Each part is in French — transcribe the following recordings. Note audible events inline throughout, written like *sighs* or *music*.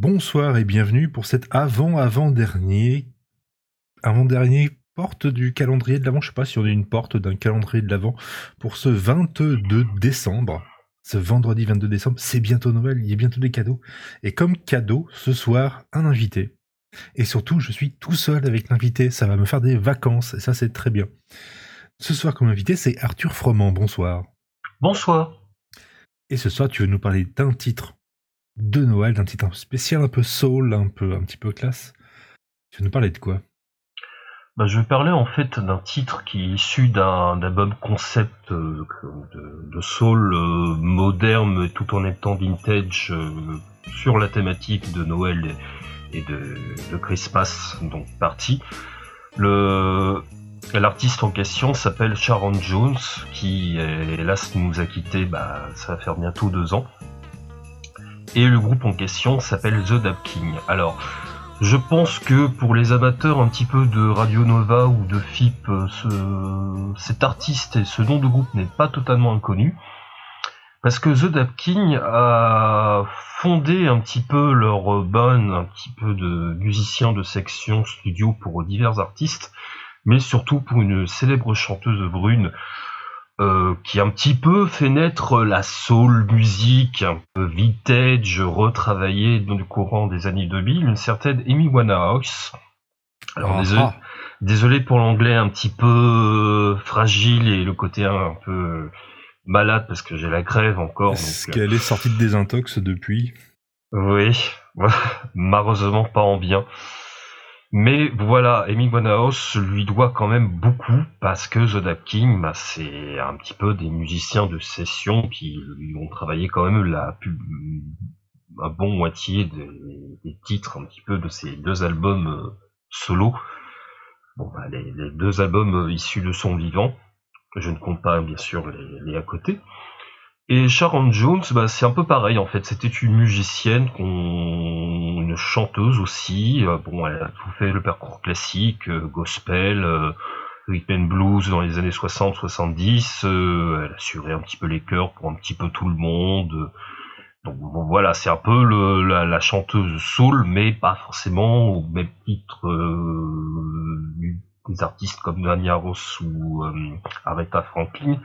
Bonsoir et bienvenue pour cet avant-avant-dernier avant-dernier porte du calendrier de l'avant. Je sais pas si on a une porte d'un calendrier de l'avant pour ce 22 décembre. Ce vendredi 22 décembre, c'est bientôt Noël, il y a bientôt des cadeaux. Et comme cadeau, ce soir, un invité. Et surtout, je suis tout seul avec l'invité, ça va me faire des vacances, et ça c'est très bien. Ce soir, comme invité, c'est Arthur Froment. Bonsoir. Bonsoir. Et ce soir, tu veux nous parler d'un titre de Noël, d'un titre spécial, un peu soul, un peu un petit peu classe. Tu veux nous parler de quoi? Bah, je vais parler en fait d'un titre qui est issu d'un album concept euh, de, soul euh, moderne tout en étant vintage euh, sur la thématique de Noël et, de, de, Christmas, donc parti. L'artiste en question s'appelle Sharon Jones, qui hélas nous a quitté, bah, ça va faire bientôt deux ans. Et le groupe en question s'appelle The Dab King. Alors, je pense que pour les amateurs un petit peu de Radio Nova ou de FIP, euh, cet artiste et ce nom de groupe n'est pas totalement inconnu. Parce que The Dap King a fondé un petit peu leur band, un petit peu de musiciens de section studio pour divers artistes, mais surtout pour une célèbre chanteuse brune euh, qui un petit peu fait naître la soul musique, un peu vintage, retravaillée dans le courant des années 2000, une certaine Amy Winehouse. Alors ah, désolé, ah. désolé pour l'anglais un petit peu euh, fragile et le côté un, peu malade parce que j'ai la grève encore. Est-ce qu'elle est sortie de désintox depuis? Oui, *laughs* malheureusement pas en bien. Mais voilà, Amy Winehouse lui doit quand même beaucoup parce que The Dap King, bah, c'est un petit peu des musiciens de session qui lui ont travaillé quand même la un bon moitié des, titres un petit peu de ces deux albums euh, solo. Bon, bah, les, deux albums euh, issus de son vivant. Je ne compte pas bien sûr les à côté. Et Sharon Jones, bah, c'est un peu pareil en fait. C'était une musicienne, une chanteuse aussi. Euh, bon, elle a tout fait le parcours classique, euh, gospel, euh, rhythm and blues dans les années 60-70. elle assurait un petit peu les chœurs pour un petit peu tout le monde. Donc voilà, c'est un peu le, la, chanteuse soul, mais pas forcément au même titre des artistes comme Dania Ross ou Aretha Franklin.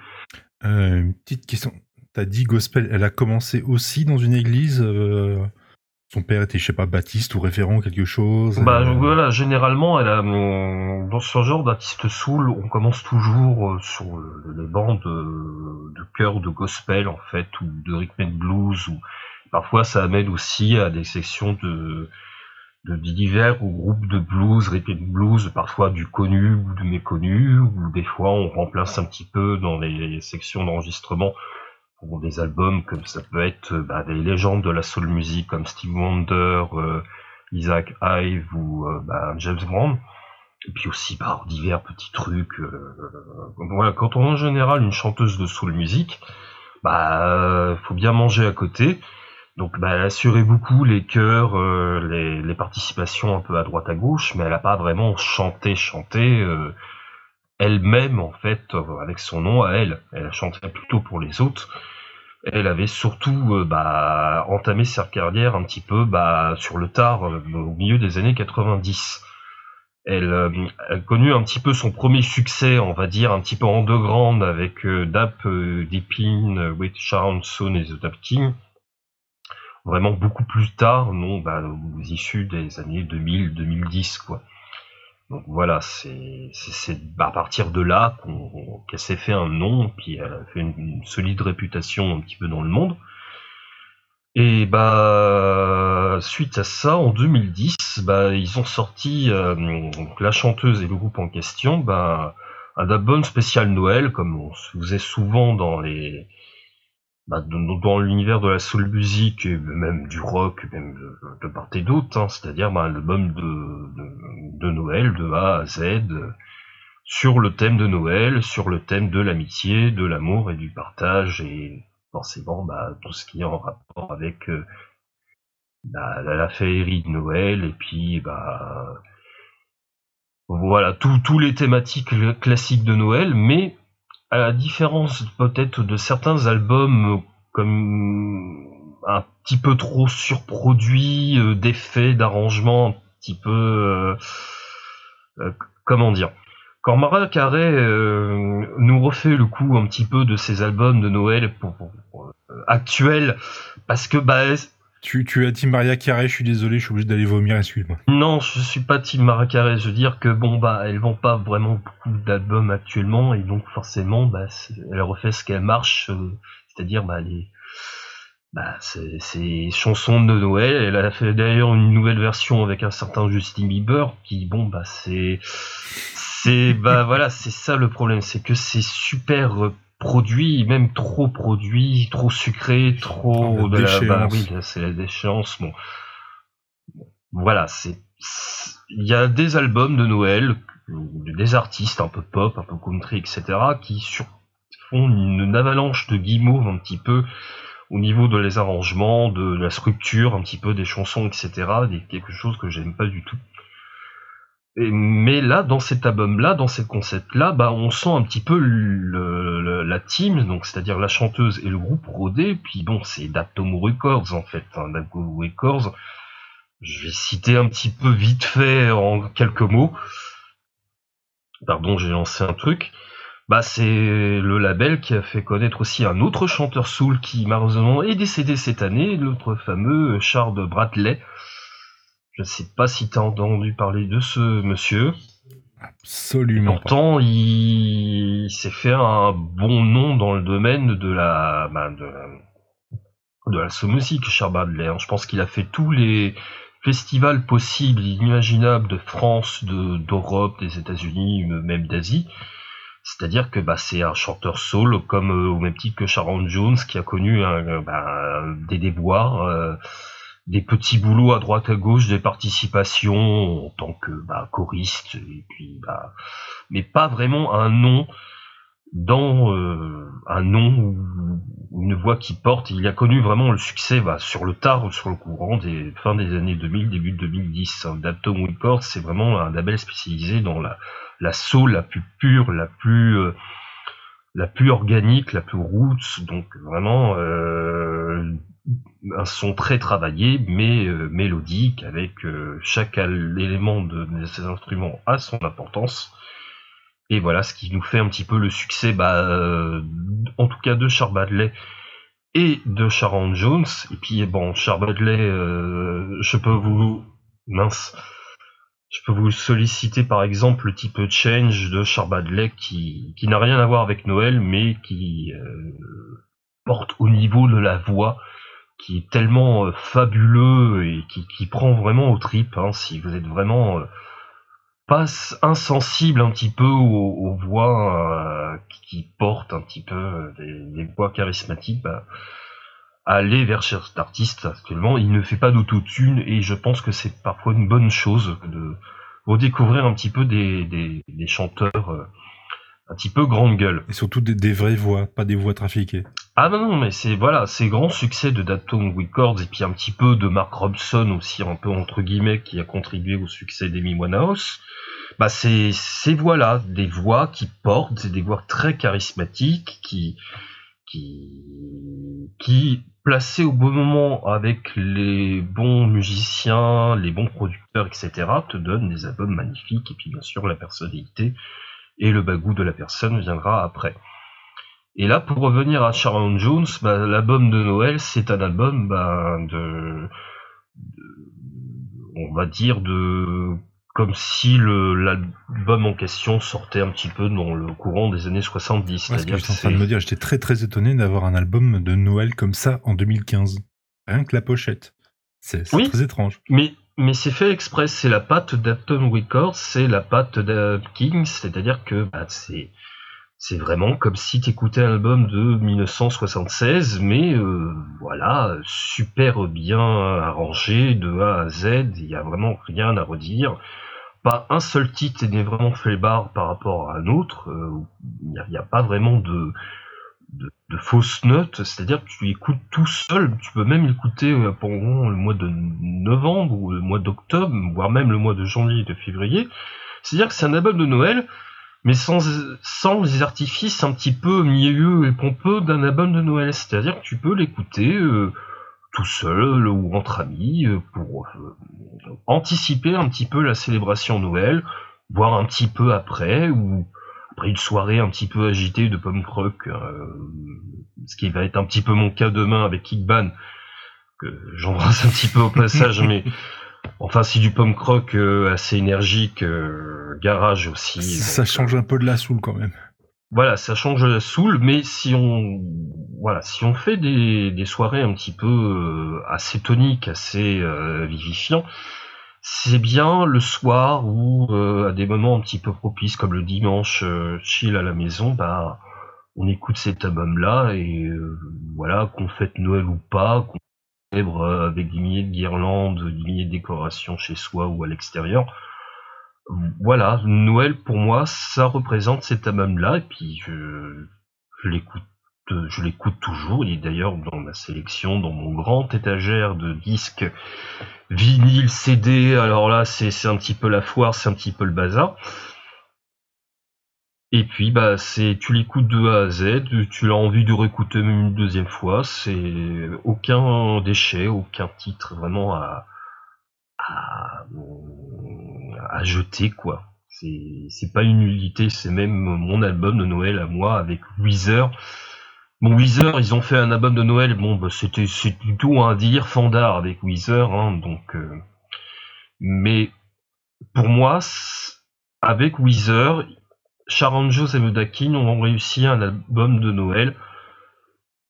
une petite question. T'as dit gospel, elle a commencé aussi dans une église euh, Son père était, je sais pas, baptiste ou référent quelque chose Bah euh, voilà, généralement, elle a, euh, dans ce genre d'artiste soul, on commence toujours sur les bandes de, de chœur de gospel en fait, ou de rhythm and blues, ou parfois ça amène aussi à des sections de, de divers ou groupes de blues, rhythm blues, parfois du connu ou du méconnu, ou des fois on remplace un petit peu dans les sections d'enregistrement des albums comme ça peut être euh, bah, des légendes de la soul music comme Steve Wonder, euh, Isaac Ive ou euh, bah, James Brown. Et puis aussi par bah, divers petits trucs. voilà, quand on a en général une chanteuse de soul music, bah faut bien manger à côté. Donc bah, elle assurait beaucoup les chœurs, les, les, participations un peu à droite à gauche, mais elle n'a pas vraiment chanté, chanté elle-même en fait avec son nom à elle. Elle chantait plutôt pour les autres elle avait surtout euh, bah, entamé sa carrière un petit peu bah, sur le tard, euh, au milieu des années 90. Elle, euh, a connu un petit peu son premier succès, on va dire, un petit peu en deux grandes avec Dap Deepin, with Sharon et The Dap King. Vraiment beaucoup plus tard, non, bah, aux issues des années 2000-2010, quoi. Donc voilà, c'est à partir de là qu'elle s'est fait un nom, puis elle a fait une, solide réputation un petit peu dans le monde. Et bah suite à ça, en 2010, bah ils ont sorti euh, la chanteuse et le groupe en question, bah un album spécial Noël, comme on se faisait souvent dans les bah, dans l'univers de la soul music et même du rock, même de, part et d'autre, hein, c'est-à-dire bah, l'album de, de, Noël de A à Z sur le thème de Noël, sur le thème de l'amitié, de l'amour et du partage et forcément bah, tout ce qui est en rapport avec euh, bah, la, féerie de Noël et puis bah voilà tous les thématiques classiques de Noël, mais à la différence peut-être de certains albums comme un petit peu trop surproduit euh, d'effets, d'arrangements, un petit peu euh, euh, comment dire? Quand Mariah Carey nous refait le coup un petit peu de ses albums de Noël actuels, parce que bah tu, tu as Team Maria Carey, je suis désolé, je suis obligé d'aller vomir, excuse-moi. Non, je suis pas Team Maria Carey, je veux dire que bon bah elles vend pas vraiment beaucoup d'albums actuellement et donc forcément bah elle refait ce qu'elle marche, c'est-à-dire bah les bah, c'est chansons de Noël. Elle a fait d'ailleurs une nouvelle version avec un certain Justin Bieber qui, bon, bah, c'est, c'est, bah, *laughs* voilà, c'est ça le problème, c'est que c'est super produit, même trop produit, trop sucré, trop de la, bah, oui, c'est la déchéance. Bon, voilà, c'est, il y a des albums de Noël, des artistes un peu pop, un peu country, etc., qui sur, font une, avalanche de guimauve un petit peu au niveau de les arrangements, de la structure, un petit peu des chansons, etc. quelque chose que j'aime pas du tout. Mais là, dans cet album-là, dans cet concept-là, bah, on sent un petit peu la team, donc c'est-à-dire la chanteuse et le groupe rodé. Puis bon, c'est Daptom Records en fait, hein, Records. Je vais citer un petit peu vite fait en quelques mots. Pardon, j'ai lancé un truc. Bah, c'est le label qui a fait connaître aussi un autre chanteur soul qui malheureusement est décédé cette année, l'autre fameux Charles Bradley. Je ne sais pas si tu as entendu parler de ce monsieur. Absolument. Pourtant, il, s'est fait un bon nom dans le domaine de la, bah, de, de la musique, Charles. Hein. Je pense qu'il a fait tous les festivals possibles, inimaginables de France, d'Europe, des États-Unis, même d'Asie. C'est-à-dire que bah, c'est un chanteur soul, comme euh, au même titre que Sharon Jones, qui a connu bah, des déboires, euh, des petits boulots à droite à gauche, des participations en tant que bah, choriste, et puis bah, mais pas vraiment un nom dans un nom ou une voix qui porte. Il a connu vraiment le succès bah, sur le tard, sur le courant des fin des années 2000, début 2010. Dapton Records, c'est vraiment un label spécialisé dans la la soul la plus pure, la plus euh, la plus organique, la plus roots, donc vraiment euh, un son très travaillé, mais euh, mélodique, avec chaque élément de, ces instruments a son importance. Et voilà ce qui nous fait un petit peu le succès, bah, en tout cas de Char et de Sharon Jones. Et puis bon, Char je peux vous mince, je peux vous solliciter par exemple le type Change de Charbadley qui, n'a rien à voir avec Noël, mais qui euh, porte au niveau de la voix, qui est tellement euh, fabuleux et qui, prend vraiment au tripes. Hein, si vous êtes vraiment euh, pas insensible un petit peu aux, voix qui portent un petit peu des, voix charismatiques, bah, aller vers cet artiste actuellement. Il ne fait pas d'autotune et je pense que c'est parfois une bonne chose de redécouvrir un petit peu des, des, chanteurs euh, un petit peu grande gueule. Et surtout des, vraies voix, pas des voix trafiquées. Ah non, non, mais c'est voilà, c'est grand succès de Daton Records et puis un petit peu de Mark Robson aussi, un peu entre guillemets, qui a contribué au succès d'Amy Winehouse. Bah c'est ces voix-là, des voix qui portent, des voix très charismatiques, qui qui, placé au bon moment avec les bons musiciens, les bons producteurs, etc., te donne des albums magnifiques. Et puis bien sûr, la personnalité et le bagou de la personne viendra après. Et là, pour revenir à Sharon Jones, bah, l'album de Noël, c'est un album bah, de, on va dire, de comme si l'album en question sortait un petit peu dans le courant des années 70. c'est ce que j'étais en train de me dire. J'étais très très étonné d'avoir un album de Noël comme ça en 2015. Rien que la pochette. C'est très étrange. Mais, mais c'est fait exprès. C'est la patte d'Apton Records, c'est la patte de Kings. C'est-à-dire que bah, c'est c'est vraiment comme si tu écoutais un album de 1976, mais euh, voilà, super bien arrangé de A à Z, il n'y a vraiment rien à redire pas un seul titre n'est vraiment fait barre par rapport à un autre. Euh, il n'y a, pas vraiment de, de, fausses notes. C'est-à-dire que tu écoutes tout seul. Tu peux même écouter euh, pendant le mois de novembre ou le mois d'octobre, voire même le mois de janvier et de février. C'est-à-dire que c'est un album de Noël, mais sans, sans les artifices un petit peu mielleux et pompeux d'un album de Noël. C'est-à-dire que tu peux l'écouter. Euh, tout seul ou entre amis pour anticiper un petit peu la célébration Noël, voire un petit peu après ou après une soirée un petit peu agitée de pomme croque, ce qui va être un petit peu mon cas demain avec Kickban, que j'embrasse un petit peu au passage, *laughs* mais enfin si du pomme croque assez énergique, garage aussi. Ça change un peu de la soul quand même voilà, ça change la soul, mais si on voilà, si on fait des, soirées un petit peu euh, assez toniques, assez euh, vivifiants, c'est bien le soir ou euh, à des moments un petit peu propices comme le dimanche, chill à la maison, bah on écoute cet album-là et voilà, qu'on fête Noël ou pas, qu'on célèbre avec des milliers de guirlandes, des milliers de décorations chez soi ou à l'extérieur voilà, Noël pour moi, ça représente cet album-là, et puis je, l'écoute, je l'écoute toujours. Il est d'ailleurs dans ma sélection, dans mon grand étagère de disques vinyle, CD. Alors là, c'est un petit peu la foire, c'est un petit peu le bazar. Et puis bah c'est tu l'écoutes de A à Z, tu as envie de réécouter même une deuxième fois, c'est aucun déchet, aucun titre vraiment à, à, à jeter quoi. C'est pas une nullité, c'est même mon album de Noël à moi avec Weezer. Bon Weezer, ils ont fait un album de Noël, bon bah, c'était c'est plutôt un dire fandard avec Weezer, hein, donc euh, mais pour moi avec Weezer, Sharon Jones et Medakin ont réussi un album de Noël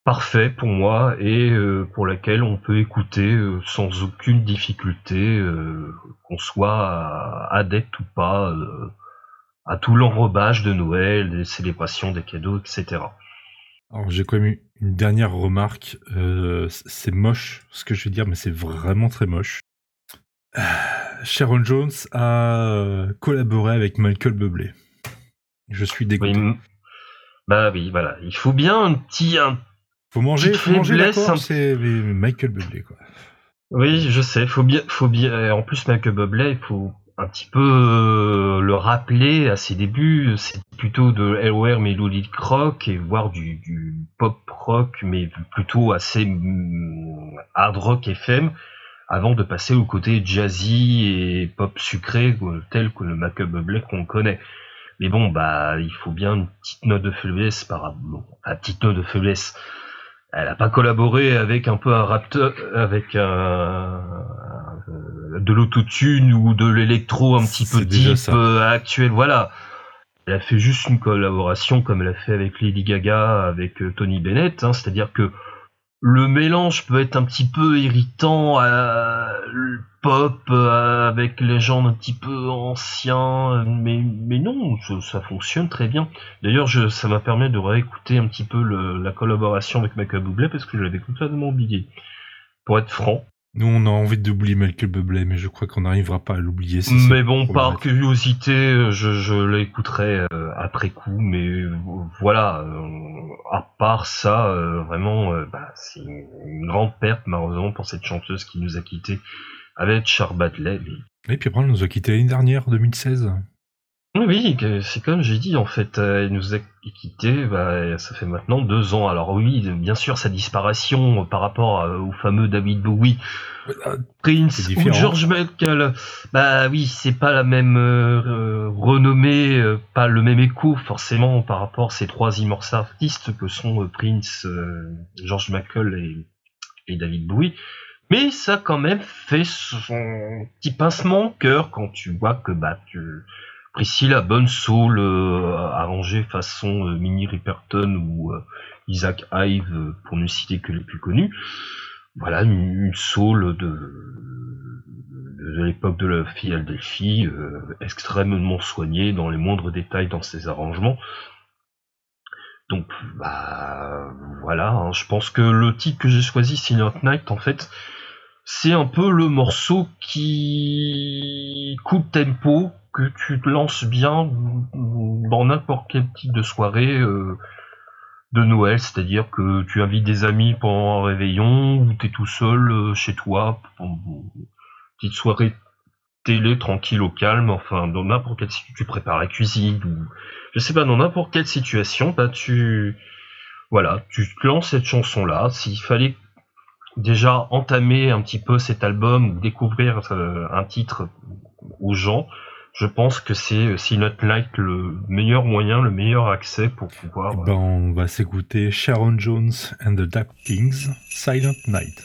parfait pour moi et euh, pour laquelle on peut écouter euh, sans aucune difficulté, euh, qu'on soit adepte ou pas à tout l'enrobage de Noël, des célébrations, des cadeaux, etc. Alors j'ai quand même une dernière remarque. c'est moche ce que je vais dire, mais c'est vraiment très moche. *sighs* Sharon Jones a collaboré avec Michael Bublé. Je suis dégoûté. bah oui, voilà. Il faut bien un petit, faut manger, faut manger d'accord, c'est Michael Bublé, quoi. Oui, je sais, faut bien, faut bien. En plus, Michael Bublé, il faut un petit peu euh, le rappeler à ses débuts. C'est plutôt de Hellware Melodic Rock et voire du, pop rock, mais plutôt assez mm, hard rock FM, avant de passer au côté jazzy et pop sucré tel que le Michael Bublé qu'on connaît. Mais bon, bah, il faut bien une petite note de faiblesse par rapport, une petite note de faiblesse elle n'a pas collaboré avec un peu un rapteur, avec un, de l'autotune ou de l'électro un petit peu deep euh, actuel. Voilà. Elle a fait juste une collaboration comme elle a fait avec Lady Gaga, avec euh, Tony Bennett. Hein, C'est-à-dire que le mélange peut être un petit peu irritant à pop euh, avec les gens un petit peu anciens, mais, mais non, ça fonctionne très bien. D'ailleurs, ça m'a permis de réécouter un petit peu la collaboration avec Michael Bublé parce que je l'avais complètement oublié. Pour être franc, nous, on a envie d'oublier Michael Bublé, mais je crois qu'on n'arrivera pas à l'oublier. Mais bon, par curiosité, je, l'écouterai euh, après coup. Mais voilà, euh, à part ça, euh, vraiment, bah, c'est une grande perte, malheureusement, pour cette chanteuse qui nous a quittés avec Charles Badley. Et puis après, elle nous a quittés l'année dernière, 2016. Oui, c'est comme j'ai dit, en fait, elle nous a quittés, bah, ça fait maintenant deux ans. Alors oui, bien sûr, sa disparition par rapport au fameux David Bowie, euh, Prince ou George Michael, bah oui, c'est pas la même euh, renommée, euh, pas le même écho forcément par rapport à ces trois immenses artistes que sont Prince, George Michael et, David Bowie. Mais ça quand même fait son petit pincement au cœur quand tu vois que bah tu Priscilla Bonne Soul euh, arrangé façon euh, Minnie Riperton ou euh, Isaac Hive pour ne citer que les plus connus. Voilà une, soul de, de, l'époque de la fille Delphi, extrêmement soignée dans les moindres détails dans ses arrangements. Donc bah voilà, hein, je pense que le titre que j'ai choisi, Silent Night, en fait, c'est un peu le morceau qui coupe tempo, que tu te lances bien dans n'importe quel type de soirée euh, de Noël, c'est-à-dire que tu invites des amis pendant un réveillon ou tu es tout seul euh, chez toi pour une petite soirée télé tranquille au calme, enfin dans n'importe quelle situation, tu prépares la cuisine ou je sais pas, dans n'importe quelle situation, bah tu voilà, tu lances cette chanson là, s'il fallait déjà entamer un petit peu cet album, découvrir euh, un titre aux gens, je pense que c'est Silent Night le meilleur moyen, le meilleur accès pour pouvoir. Ben, on va s'écouter Sharon Jones and the Duck Kings, Silent Night.